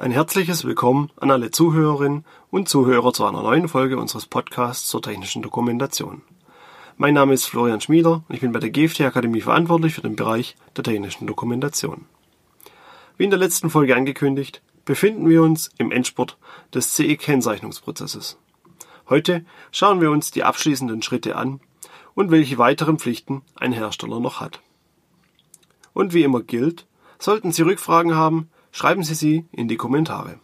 Ein herzliches Willkommen an alle Zuhörerinnen und Zuhörer zu einer neuen Folge unseres Podcasts zur technischen Dokumentation. Mein Name ist Florian Schmieder und ich bin bei der GFT Akademie verantwortlich für den Bereich der technischen Dokumentation. Wie in der letzten Folge angekündigt, befinden wir uns im Endspurt des CE-Kennzeichnungsprozesses. Heute schauen wir uns die abschließenden Schritte an und welche weiteren Pflichten ein Hersteller noch hat. Und wie immer gilt, sollten Sie Rückfragen haben, schreiben Sie sie in die Kommentare.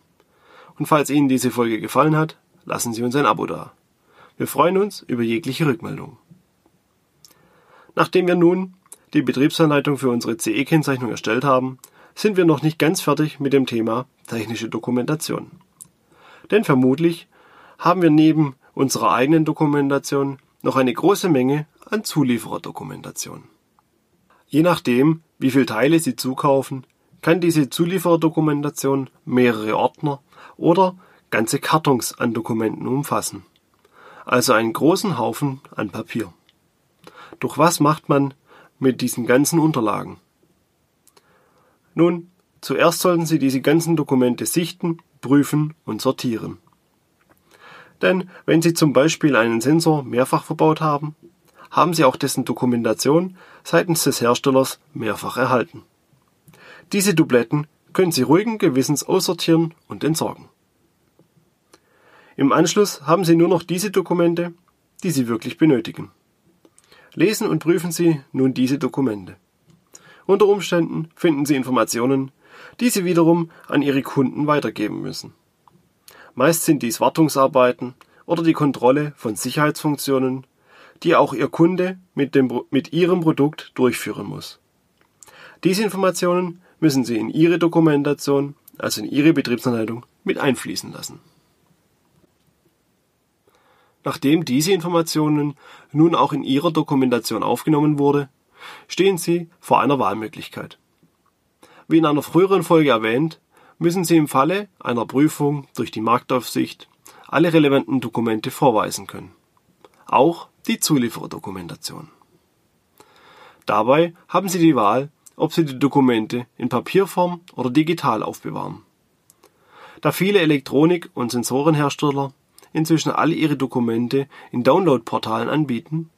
Und falls Ihnen diese Folge gefallen hat, lassen Sie uns ein Abo da. Wir freuen uns über jegliche Rückmeldung. Nachdem wir nun die Betriebsanleitung für unsere CE-Kennzeichnung erstellt haben, sind wir noch nicht ganz fertig mit dem Thema technische Dokumentation. Denn vermutlich haben wir neben unserer eigenen Dokumentation noch eine große Menge an Zuliefererdokumentation. Je nachdem, wie viele Teile Sie zukaufen, kann diese Zuliefererdokumentation mehrere Ordner oder ganze Kartons an Dokumenten umfassen. Also einen großen Haufen an Papier. Doch was macht man mit diesen ganzen Unterlagen? Nun, zuerst sollten Sie diese ganzen Dokumente sichten, prüfen und sortieren. Denn wenn Sie zum Beispiel einen Sensor mehrfach verbaut haben, haben Sie auch dessen Dokumentation seitens des Herstellers mehrfach erhalten. Diese Dubletten können Sie ruhigen Gewissens aussortieren und entsorgen. Im Anschluss haben Sie nur noch diese Dokumente, die Sie wirklich benötigen. Lesen und prüfen Sie nun diese Dokumente. Unter Umständen finden Sie Informationen, die Sie wiederum an Ihre Kunden weitergeben müssen. Meist sind dies Wartungsarbeiten oder die Kontrolle von Sicherheitsfunktionen, die auch Ihr Kunde mit, dem, mit Ihrem Produkt durchführen muss. Diese Informationen müssen Sie in Ihre Dokumentation, also in Ihre Betriebsanleitung, mit einfließen lassen. Nachdem diese Informationen nun auch in Ihrer Dokumentation aufgenommen wurde, stehen Sie vor einer Wahlmöglichkeit. Wie in einer früheren Folge erwähnt, müssen Sie im Falle einer Prüfung durch die Marktaufsicht alle relevanten Dokumente vorweisen können. Auch die Zuliefererdokumentation. Dabei haben Sie die Wahl ob sie die Dokumente in Papierform oder digital aufbewahren. Da viele Elektronik- und Sensorenhersteller inzwischen alle ihre Dokumente in Download-Portalen anbieten,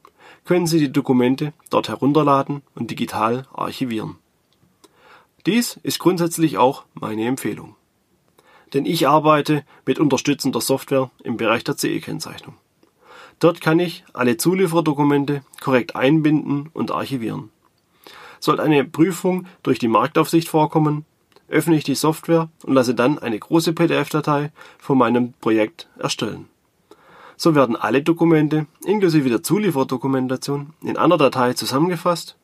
können Sie die Dokumente dort herunterladen und digital archivieren. Dies ist grundsätzlich auch meine Empfehlung. Denn ich arbeite mit unterstützender Software im Bereich der CE-Kennzeichnung. Dort kann ich alle Zulieferdokumente korrekt einbinden und archivieren. Sollte eine Prüfung durch die Marktaufsicht vorkommen, öffne ich die Software und lasse dann eine große PDF-Datei von meinem Projekt erstellen. So werden alle Dokumente inklusive der Zulieferdokumentation in einer Datei zusammengefasst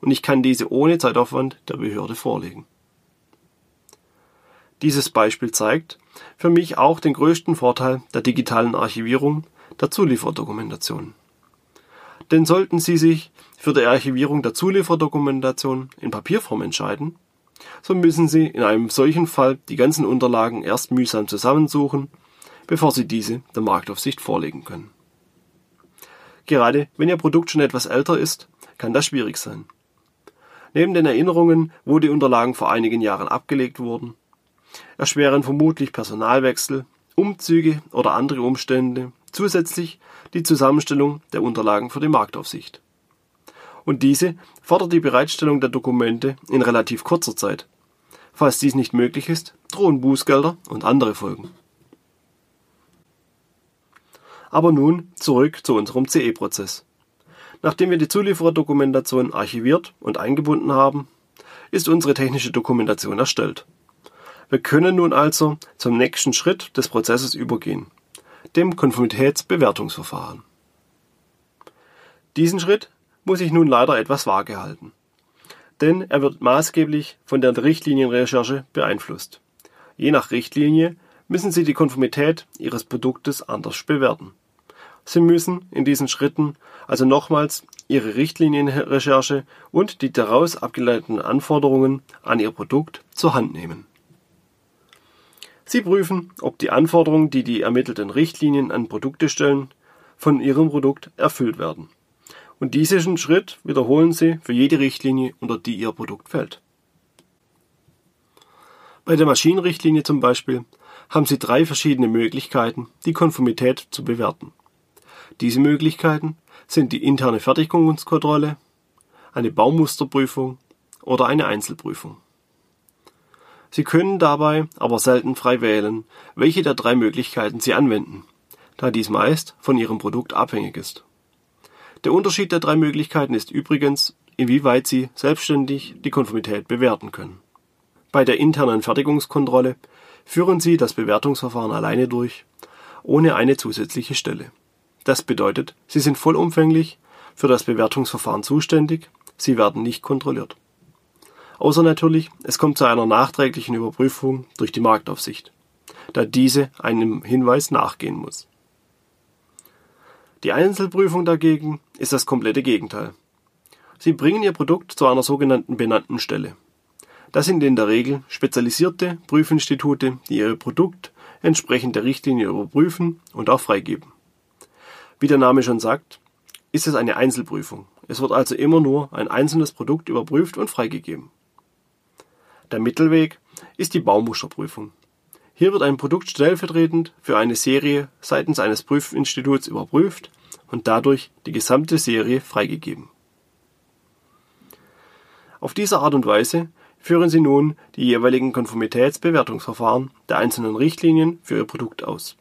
und ich kann diese ohne Zeitaufwand der Behörde vorlegen. Dieses Beispiel zeigt für mich auch den größten Vorteil der digitalen Archivierung der Zulieferdokumentation. Denn sollten Sie sich für die Archivierung der Zulieferdokumentation in Papierform entscheiden, so müssen Sie in einem solchen Fall die ganzen Unterlagen erst mühsam zusammensuchen, bevor Sie diese der Marktaufsicht vorlegen können. Gerade wenn Ihr Produkt schon etwas älter ist, kann das schwierig sein. Neben den Erinnerungen, wo die Unterlagen vor einigen Jahren abgelegt wurden, erschweren vermutlich Personalwechsel, Umzüge oder andere Umstände zusätzlich die Zusammenstellung der Unterlagen für die Marktaufsicht. Und diese fordert die Bereitstellung der Dokumente in relativ kurzer Zeit. Falls dies nicht möglich ist, drohen Bußgelder und andere Folgen. Aber nun zurück zu unserem CE-Prozess. Nachdem wir die Zuliefererdokumentation archiviert und eingebunden haben, ist unsere technische Dokumentation erstellt. Wir können nun also zum nächsten Schritt des Prozesses übergehen, dem Konformitätsbewertungsverfahren. Diesen Schritt muss ich nun leider etwas vage halten. Denn er wird maßgeblich von der Richtlinienrecherche beeinflusst. Je nach Richtlinie müssen Sie die Konformität Ihres Produktes anders bewerten. Sie müssen in diesen Schritten also nochmals Ihre Richtlinienrecherche und die daraus abgeleiteten Anforderungen an Ihr Produkt zur Hand nehmen. Sie prüfen, ob die Anforderungen, die die ermittelten Richtlinien an Produkte stellen, von Ihrem Produkt erfüllt werden. Und diesen Schritt wiederholen Sie für jede Richtlinie, unter die Ihr Produkt fällt. Bei der Maschinenrichtlinie zum Beispiel haben Sie drei verschiedene Möglichkeiten, die Konformität zu bewerten. Diese Möglichkeiten sind die interne Fertigungskontrolle, eine Baumusterprüfung oder eine Einzelprüfung. Sie können dabei aber selten frei wählen, welche der drei Möglichkeiten Sie anwenden, da dies meist von Ihrem Produkt abhängig ist. Der Unterschied der drei Möglichkeiten ist übrigens, inwieweit Sie selbstständig die Konformität bewerten können. Bei der internen Fertigungskontrolle führen Sie das Bewertungsverfahren alleine durch, ohne eine zusätzliche Stelle. Das bedeutet, Sie sind vollumfänglich für das Bewertungsverfahren zuständig, Sie werden nicht kontrolliert. Außer natürlich, es kommt zu einer nachträglichen Überprüfung durch die Marktaufsicht, da diese einem Hinweis nachgehen muss. Die Einzelprüfung dagegen ist das komplette Gegenteil. Sie bringen Ihr Produkt zu einer sogenannten benannten Stelle. Das sind in der Regel spezialisierte Prüfinstitute, die Ihr Produkt entsprechend der Richtlinie überprüfen und auch freigeben. Wie der Name schon sagt, ist es eine Einzelprüfung. Es wird also immer nur ein einzelnes Produkt überprüft und freigegeben. Der Mittelweg ist die Baumusterprüfung. Hier wird ein Produkt stellvertretend für eine Serie seitens eines Prüfinstituts überprüft und dadurch die gesamte Serie freigegeben. Auf diese Art und Weise führen Sie nun die jeweiligen Konformitätsbewertungsverfahren der einzelnen Richtlinien für Ihr Produkt aus.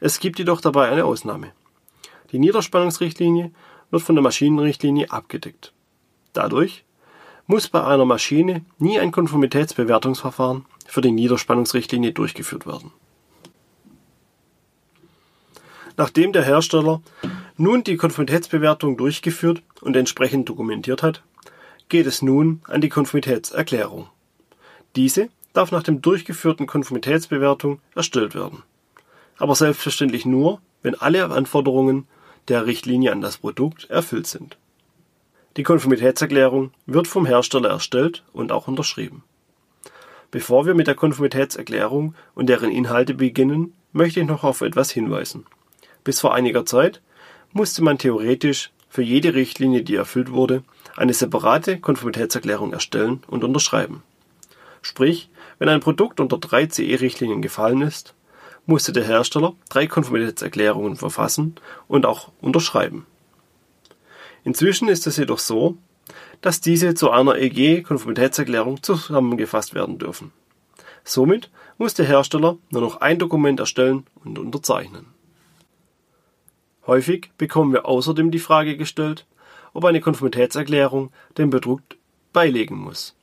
Es gibt jedoch dabei eine Ausnahme. Die Niederspannungsrichtlinie wird von der Maschinenrichtlinie abgedeckt. Dadurch muss bei einer Maschine nie ein Konformitätsbewertungsverfahren für die Niederspannungsrichtlinie durchgeführt werden. Nachdem der Hersteller nun die Konformitätsbewertung durchgeführt und entsprechend dokumentiert hat, geht es nun an die Konformitätserklärung. Diese darf nach dem durchgeführten Konformitätsbewertung erstellt werden. Aber selbstverständlich nur, wenn alle Anforderungen der Richtlinie an das Produkt erfüllt sind die Konformitätserklärung wird vom Hersteller erstellt und auch unterschrieben. Bevor wir mit der Konformitätserklärung und deren Inhalte beginnen, möchte ich noch auf etwas hinweisen. Bis vor einiger Zeit musste man theoretisch für jede Richtlinie, die erfüllt wurde, eine separate Konformitätserklärung erstellen und unterschreiben. Sprich, wenn ein Produkt unter drei CE-Richtlinien gefallen ist, musste der Hersteller drei Konformitätserklärungen verfassen und auch unterschreiben. Inzwischen ist es jedoch so, dass diese zu einer EG-Konformitätserklärung zusammengefasst werden dürfen. Somit muss der Hersteller nur noch ein Dokument erstellen und unterzeichnen. Häufig bekommen wir außerdem die Frage gestellt, ob eine Konformitätserklärung dem Produkt beilegen muss.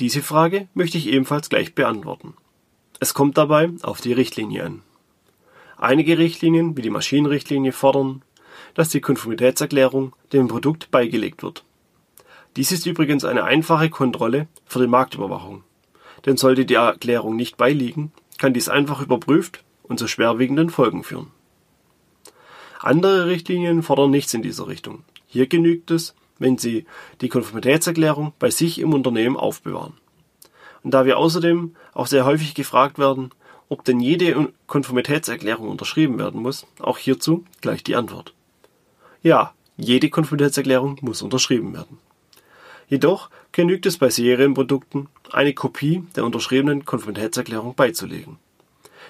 Diese Frage möchte ich ebenfalls gleich beantworten. Es kommt dabei auf die Richtlinie an. Einige Richtlinien, wie die Maschinenrichtlinie, fordern dass die Konformitätserklärung dem Produkt beigelegt wird. Dies ist übrigens eine einfache Kontrolle für die Marktüberwachung, denn sollte die Erklärung nicht beiliegen, kann dies einfach überprüft und zu schwerwiegenden Folgen führen. Andere Richtlinien fordern nichts in dieser Richtung. Hier genügt es, wenn Sie die Konformitätserklärung bei sich im Unternehmen aufbewahren. Und da wir außerdem auch sehr häufig gefragt werden, ob denn jede Konformitätserklärung unterschrieben werden muss, auch hierzu gleich die Antwort. Ja, jede Konfidenz-Erklärung muss unterschrieben werden. Jedoch genügt es bei Serienprodukten, eine Kopie der unterschriebenen Konfidenz-Erklärung beizulegen.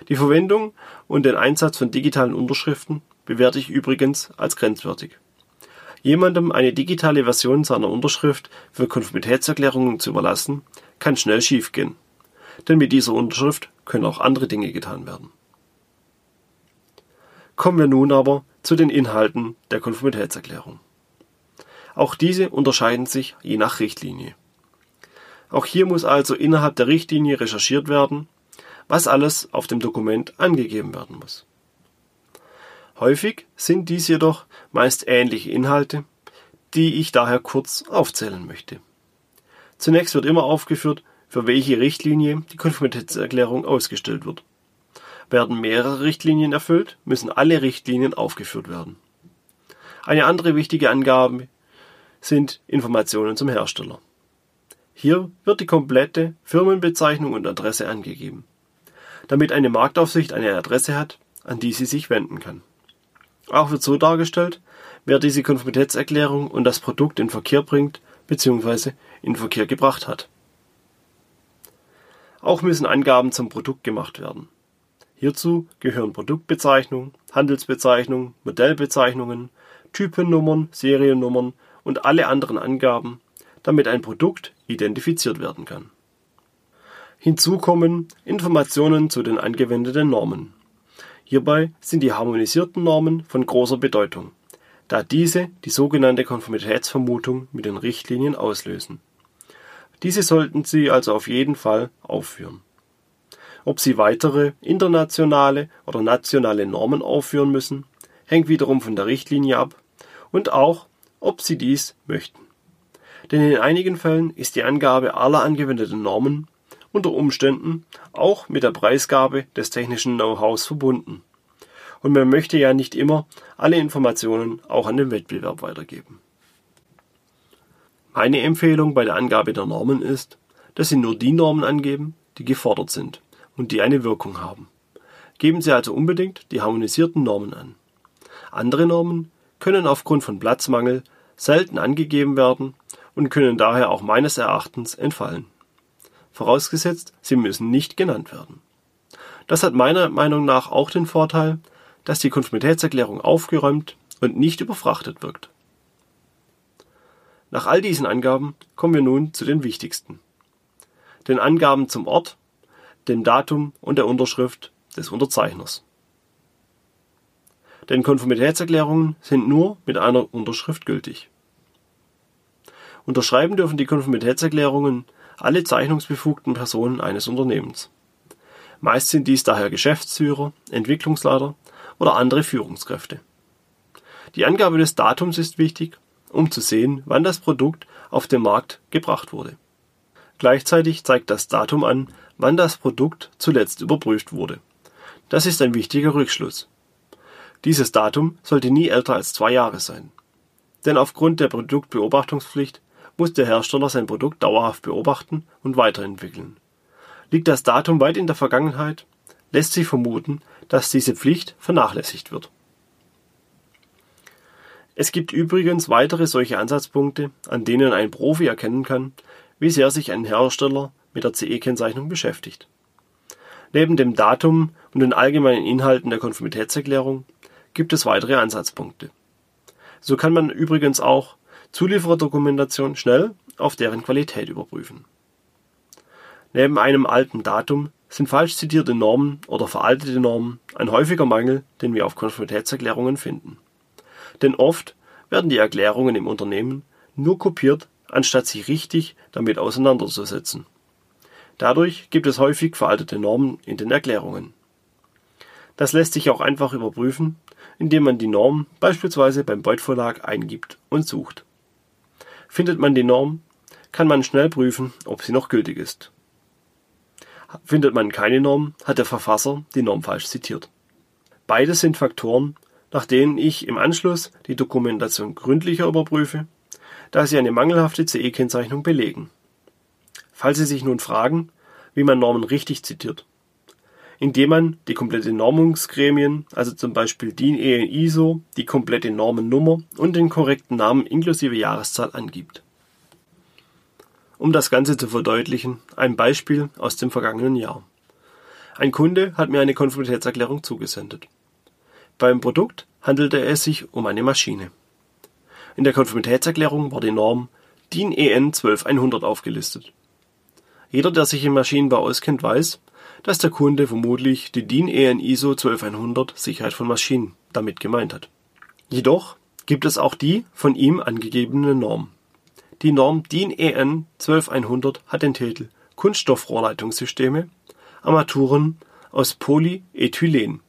Die Verwendung und den Einsatz von digitalen Unterschriften bewerte ich übrigens als grenzwertig. Jemandem eine digitale Version seiner Unterschrift für Konformitätserklärungen zu überlassen, kann schnell schiefgehen. Denn mit dieser Unterschrift können auch andere Dinge getan werden. Kommen wir nun aber zu den Inhalten der Konformitätserklärung. Auch diese unterscheiden sich je nach Richtlinie. Auch hier muss also innerhalb der Richtlinie recherchiert werden, was alles auf dem Dokument angegeben werden muss. Häufig sind dies jedoch meist ähnliche Inhalte, die ich daher kurz aufzählen möchte. Zunächst wird immer aufgeführt, für welche Richtlinie die Konformitätserklärung ausgestellt wird. Werden mehrere Richtlinien erfüllt, müssen alle Richtlinien aufgeführt werden. Eine andere wichtige Angabe sind Informationen zum Hersteller. Hier wird die komplette Firmenbezeichnung und Adresse angegeben, damit eine Marktaufsicht eine Adresse hat, an die sie sich wenden kann. Auch wird so dargestellt, wer diese Konformitätserklärung und das Produkt in Verkehr bringt bzw. in Verkehr gebracht hat. Auch müssen Angaben zum Produkt gemacht werden. Hierzu gehören Produktbezeichnung, Handelsbezeichnung, Modellbezeichnungen, Typennummern, Seriennummern und alle anderen Angaben, damit ein Produkt identifiziert werden kann. Hinzu kommen Informationen zu den angewendeten Normen. Hierbei sind die harmonisierten Normen von großer Bedeutung, da diese die sogenannte Konformitätsvermutung mit den Richtlinien auslösen. Diese sollten Sie also auf jeden Fall aufführen. Ob Sie weitere internationale oder nationale Normen aufführen müssen, hängt wiederum von der Richtlinie ab und auch, ob Sie dies möchten. Denn in einigen Fällen ist die Angabe aller angewendeten Normen unter Umständen auch mit der Preisgabe des technischen Know-hows verbunden. Und man möchte ja nicht immer alle Informationen auch an den Wettbewerb weitergeben. Meine Empfehlung bei der Angabe der Normen ist, dass Sie nur die Normen angeben, die gefordert sind und die eine Wirkung haben. Geben Sie also unbedingt die harmonisierten Normen an. Andere Normen können aufgrund von Platzmangel selten angegeben werden und können daher auch meines Erachtens entfallen. Vorausgesetzt, sie müssen nicht genannt werden. Das hat meiner Meinung nach auch den Vorteil, dass die Konformitätserklärung aufgeräumt und nicht überfrachtet wirkt. Nach all diesen Angaben kommen wir nun zu den wichtigsten. Den Angaben zum Ort, dem Datum und der Unterschrift des Unterzeichners. Denn Konformitätserklärungen sind nur mit einer Unterschrift gültig. Unterschreiben dürfen die Konformitätserklärungen alle zeichnungsbefugten Personen eines Unternehmens. Meist sind dies daher Geschäftsführer, Entwicklungsleiter oder andere Führungskräfte. Die Angabe des Datums ist wichtig, um zu sehen, wann das Produkt auf den Markt gebracht wurde. Gleichzeitig zeigt das Datum an, wann das Produkt zuletzt überprüft wurde. Das ist ein wichtiger Rückschluss. Dieses Datum sollte nie älter als zwei Jahre sein. Denn aufgrund der Produktbeobachtungspflicht muss der Hersteller sein Produkt dauerhaft beobachten und weiterentwickeln. Liegt das Datum weit in der Vergangenheit, lässt sich vermuten, dass diese Pflicht vernachlässigt wird. Es gibt übrigens weitere solche Ansatzpunkte, an denen ein Profi erkennen kann, wie sehr sich ein Hersteller mit der CE-Kennzeichnung beschäftigt. Neben dem Datum und den allgemeinen Inhalten der Konformitätserklärung gibt es weitere Ansatzpunkte. So kann man übrigens auch Zuliefererdokumentation schnell auf deren Qualität überprüfen. Neben einem alten Datum sind falsch zitierte Normen oder veraltete Normen ein häufiger Mangel, den wir auf Konformitätserklärungen finden denn oft werden die Erklärungen im Unternehmen nur kopiert, anstatt sich richtig damit auseinanderzusetzen. Dadurch gibt es häufig veraltete Normen in den Erklärungen. Das lässt sich auch einfach überprüfen, indem man die Norm beispielsweise beim Beutverlag eingibt und sucht. Findet man die Norm, kann man schnell prüfen, ob sie noch gültig ist. Findet man keine Norm, hat der Verfasser die Norm falsch zitiert. Beides sind Faktoren, nach denen ich im Anschluss die Dokumentation gründlicher überprüfe, da sie eine mangelhafte CE-Kennzeichnung belegen. Falls Sie sich nun fragen, wie man Normen richtig zitiert, indem man die komplette Normungsgremien, also zum Beispiel DIN EN ISO, die komplette Normennummer und den korrekten Namen inklusive Jahreszahl angibt. Um das Ganze zu verdeutlichen, ein Beispiel aus dem vergangenen Jahr. Ein Kunde hat mir eine Konformitätserklärung zugesendet. Beim Produkt handelte es sich um eine Maschine. In der Konformitätserklärung war die Norm DIN EN 12100 aufgelistet. Jeder, der sich im Maschinenbau auskennt, weiß, dass der Kunde vermutlich die DIN EN ISO 12100 Sicherheit von Maschinen damit gemeint hat. Jedoch gibt es auch die von ihm angegebene Norm. Die Norm DIN EN 12100 hat den Titel Kunststoffrohrleitungssysteme, Armaturen aus Polyethylen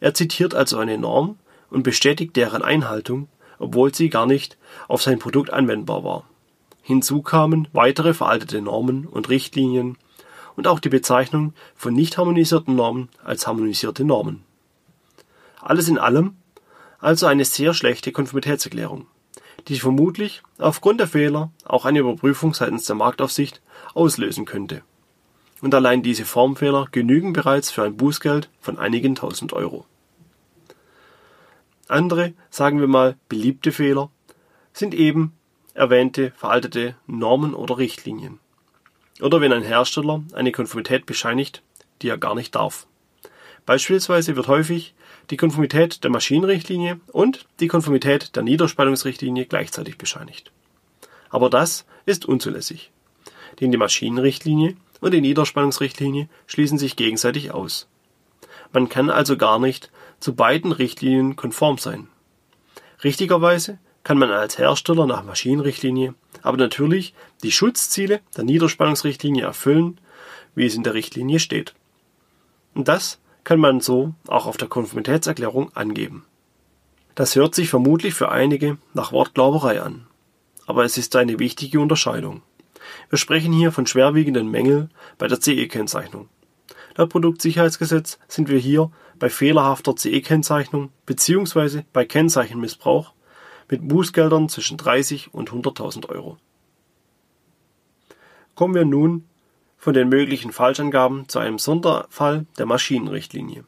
er zitiert also eine Norm und bestätigt deren Einhaltung, obwohl sie gar nicht auf sein Produkt anwendbar war. Hinzu kamen weitere veraltete Normen und Richtlinien und auch die Bezeichnung von nicht harmonisierten Normen als harmonisierte Normen. Alles in allem also eine sehr schlechte Konformitätserklärung, die vermutlich aufgrund der Fehler auch eine Überprüfung seitens der Marktaufsicht auslösen könnte und allein diese Formfehler genügen bereits für ein Bußgeld von einigen tausend Euro. Andere, sagen wir mal beliebte Fehler, sind eben erwähnte veraltete Normen oder Richtlinien. Oder wenn ein Hersteller eine Konformität bescheinigt, die er gar nicht darf. Beispielsweise wird häufig die Konformität der Maschinenrichtlinie und die Konformität der Niederspannungsrichtlinie gleichzeitig bescheinigt. Aber das ist unzulässig, denn die Maschinenrichtlinie und die Niederspannungsrichtlinie schließen sich gegenseitig aus. Man kann also gar nicht zu beiden Richtlinien konform sein. Richtigerweise kann man als Hersteller nach Maschinenrichtlinie aber natürlich die Schutzziele der Niederspannungsrichtlinie erfüllen, wie es in der Richtlinie steht. Und das kann man so auch auf der Konformitätserklärung angeben. Das hört sich vermutlich für einige nach Wortglauberei an. Aber es ist eine wichtige Unterscheidung. Wir sprechen hier von schwerwiegenden Mängeln bei der CE-Kennzeichnung. Laut Produktsicherheitsgesetz sind wir hier bei fehlerhafter CE-Kennzeichnung bzw. bei Kennzeichenmissbrauch mit Bußgeldern zwischen 30 und 100.000 Euro. Kommen wir nun von den möglichen Falschangaben zu einem Sonderfall der Maschinenrichtlinie.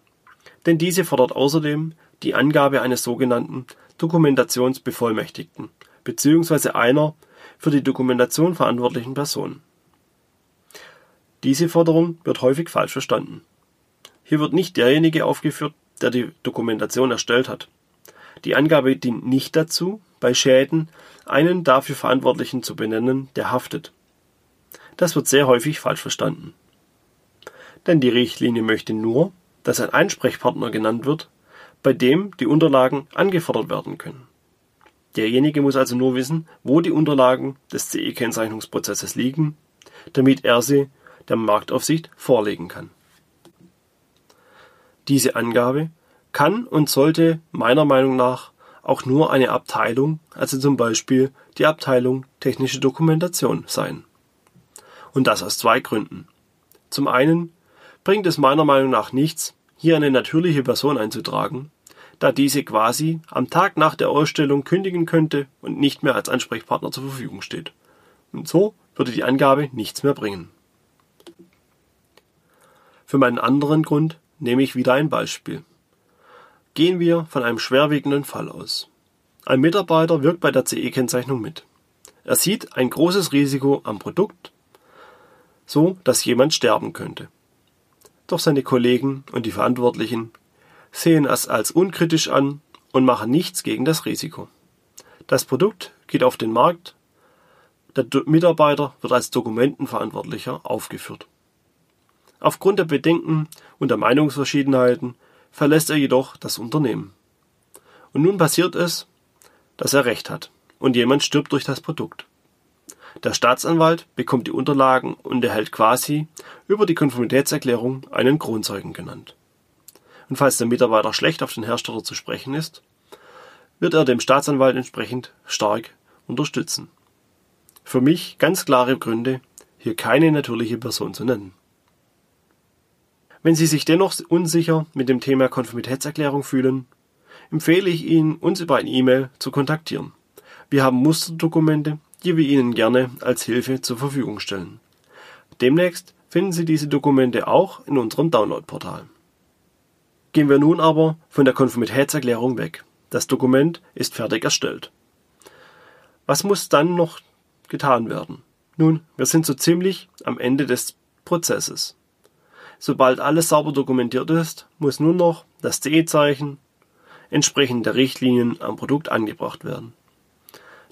Denn diese fordert außerdem die Angabe eines sogenannten Dokumentationsbevollmächtigten bzw. einer für die Dokumentation verantwortlichen Person. Diese Forderung wird häufig falsch verstanden. Hier wird nicht derjenige aufgeführt, der die Dokumentation erstellt hat. Die Angabe dient nicht dazu, bei Schäden einen dafür Verantwortlichen zu benennen, der haftet. Das wird sehr häufig falsch verstanden. Denn die Richtlinie möchte nur, dass ein Einsprechpartner genannt wird, bei dem die Unterlagen angefordert werden können. Derjenige muss also nur wissen, wo die Unterlagen des CE-Kennzeichnungsprozesses liegen, damit er sie der Marktaufsicht vorlegen kann. Diese Angabe kann und sollte meiner Meinung nach auch nur eine Abteilung, also zum Beispiel die Abteilung Technische Dokumentation sein. Und das aus zwei Gründen. Zum einen bringt es meiner Meinung nach nichts, hier eine natürliche Person einzutragen, da diese quasi am Tag nach der Ausstellung kündigen könnte und nicht mehr als Ansprechpartner zur Verfügung steht. Und so würde die Angabe nichts mehr bringen. Für meinen anderen Grund nehme ich wieder ein Beispiel. Gehen wir von einem schwerwiegenden Fall aus. Ein Mitarbeiter wirkt bei der CE-Kennzeichnung mit. Er sieht ein großes Risiko am Produkt, so dass jemand sterben könnte. Doch seine Kollegen und die Verantwortlichen sehen es als unkritisch an und machen nichts gegen das Risiko. Das Produkt geht auf den Markt, der Mitarbeiter wird als Dokumentenverantwortlicher aufgeführt. Aufgrund der Bedenken und der Meinungsverschiedenheiten verlässt er jedoch das Unternehmen. Und nun passiert es, dass er Recht hat und jemand stirbt durch das Produkt. Der Staatsanwalt bekommt die Unterlagen und erhält quasi über die Konformitätserklärung einen Kronzeugen genannt. Und falls der Mitarbeiter schlecht auf den Hersteller zu sprechen ist, wird er dem Staatsanwalt entsprechend stark unterstützen. Für mich ganz klare Gründe, hier keine natürliche Person zu nennen. Wenn Sie sich dennoch unsicher mit dem Thema Konformitätserklärung fühlen, empfehle ich Ihnen, uns über ein E-Mail zu kontaktieren. Wir haben Musterdokumente, die wir Ihnen gerne als Hilfe zur Verfügung stellen. Demnächst finden Sie diese Dokumente auch in unserem Downloadportal. Gehen wir nun aber von der Konformitätserklärung weg. Das Dokument ist fertig erstellt. Was muss dann noch getan werden? Nun, wir sind so ziemlich am Ende des Prozesses. Sobald alles sauber dokumentiert ist, muss nur noch das CE-Zeichen entsprechend der Richtlinien am Produkt angebracht werden.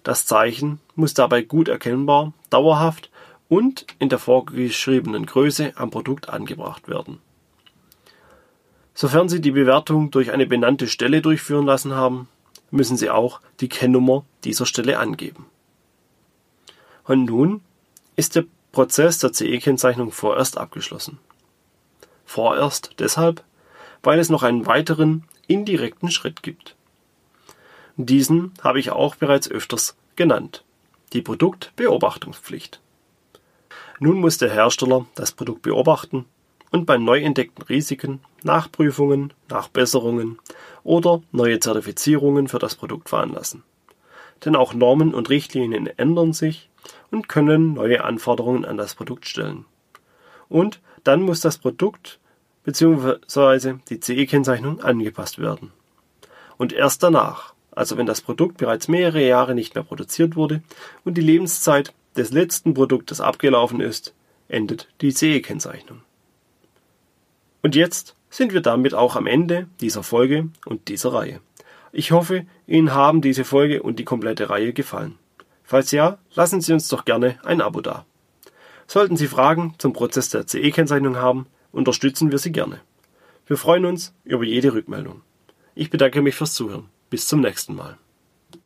Das Zeichen muss dabei gut erkennbar, dauerhaft und in der vorgeschriebenen Größe am Produkt angebracht werden. Sofern Sie die Bewertung durch eine benannte Stelle durchführen lassen haben, müssen Sie auch die Kennnummer dieser Stelle angeben. Und nun ist der Prozess der CE-Kennzeichnung vorerst abgeschlossen. Vorerst deshalb, weil es noch einen weiteren indirekten Schritt gibt. Diesen habe ich auch bereits öfters genannt. Die Produktbeobachtungspflicht. Nun muss der Hersteller das Produkt beobachten und bei neu entdeckten Risiken Nachprüfungen, Nachbesserungen oder neue Zertifizierungen für das Produkt veranlassen. Denn auch Normen und Richtlinien ändern sich und können neue Anforderungen an das Produkt stellen. Und dann muss das Produkt bzw. die CE-Kennzeichnung angepasst werden. Und erst danach, also wenn das Produkt bereits mehrere Jahre nicht mehr produziert wurde und die Lebenszeit des letzten Produktes abgelaufen ist, endet die CE-Kennzeichnung. Und jetzt sind wir damit auch am Ende dieser Folge und dieser Reihe. Ich hoffe, Ihnen haben diese Folge und die komplette Reihe gefallen. Falls ja, lassen Sie uns doch gerne ein Abo da. Sollten Sie Fragen zum Prozess der CE-Kennzeichnung haben, unterstützen wir Sie gerne. Wir freuen uns über jede Rückmeldung. Ich bedanke mich fürs Zuhören. Bis zum nächsten Mal.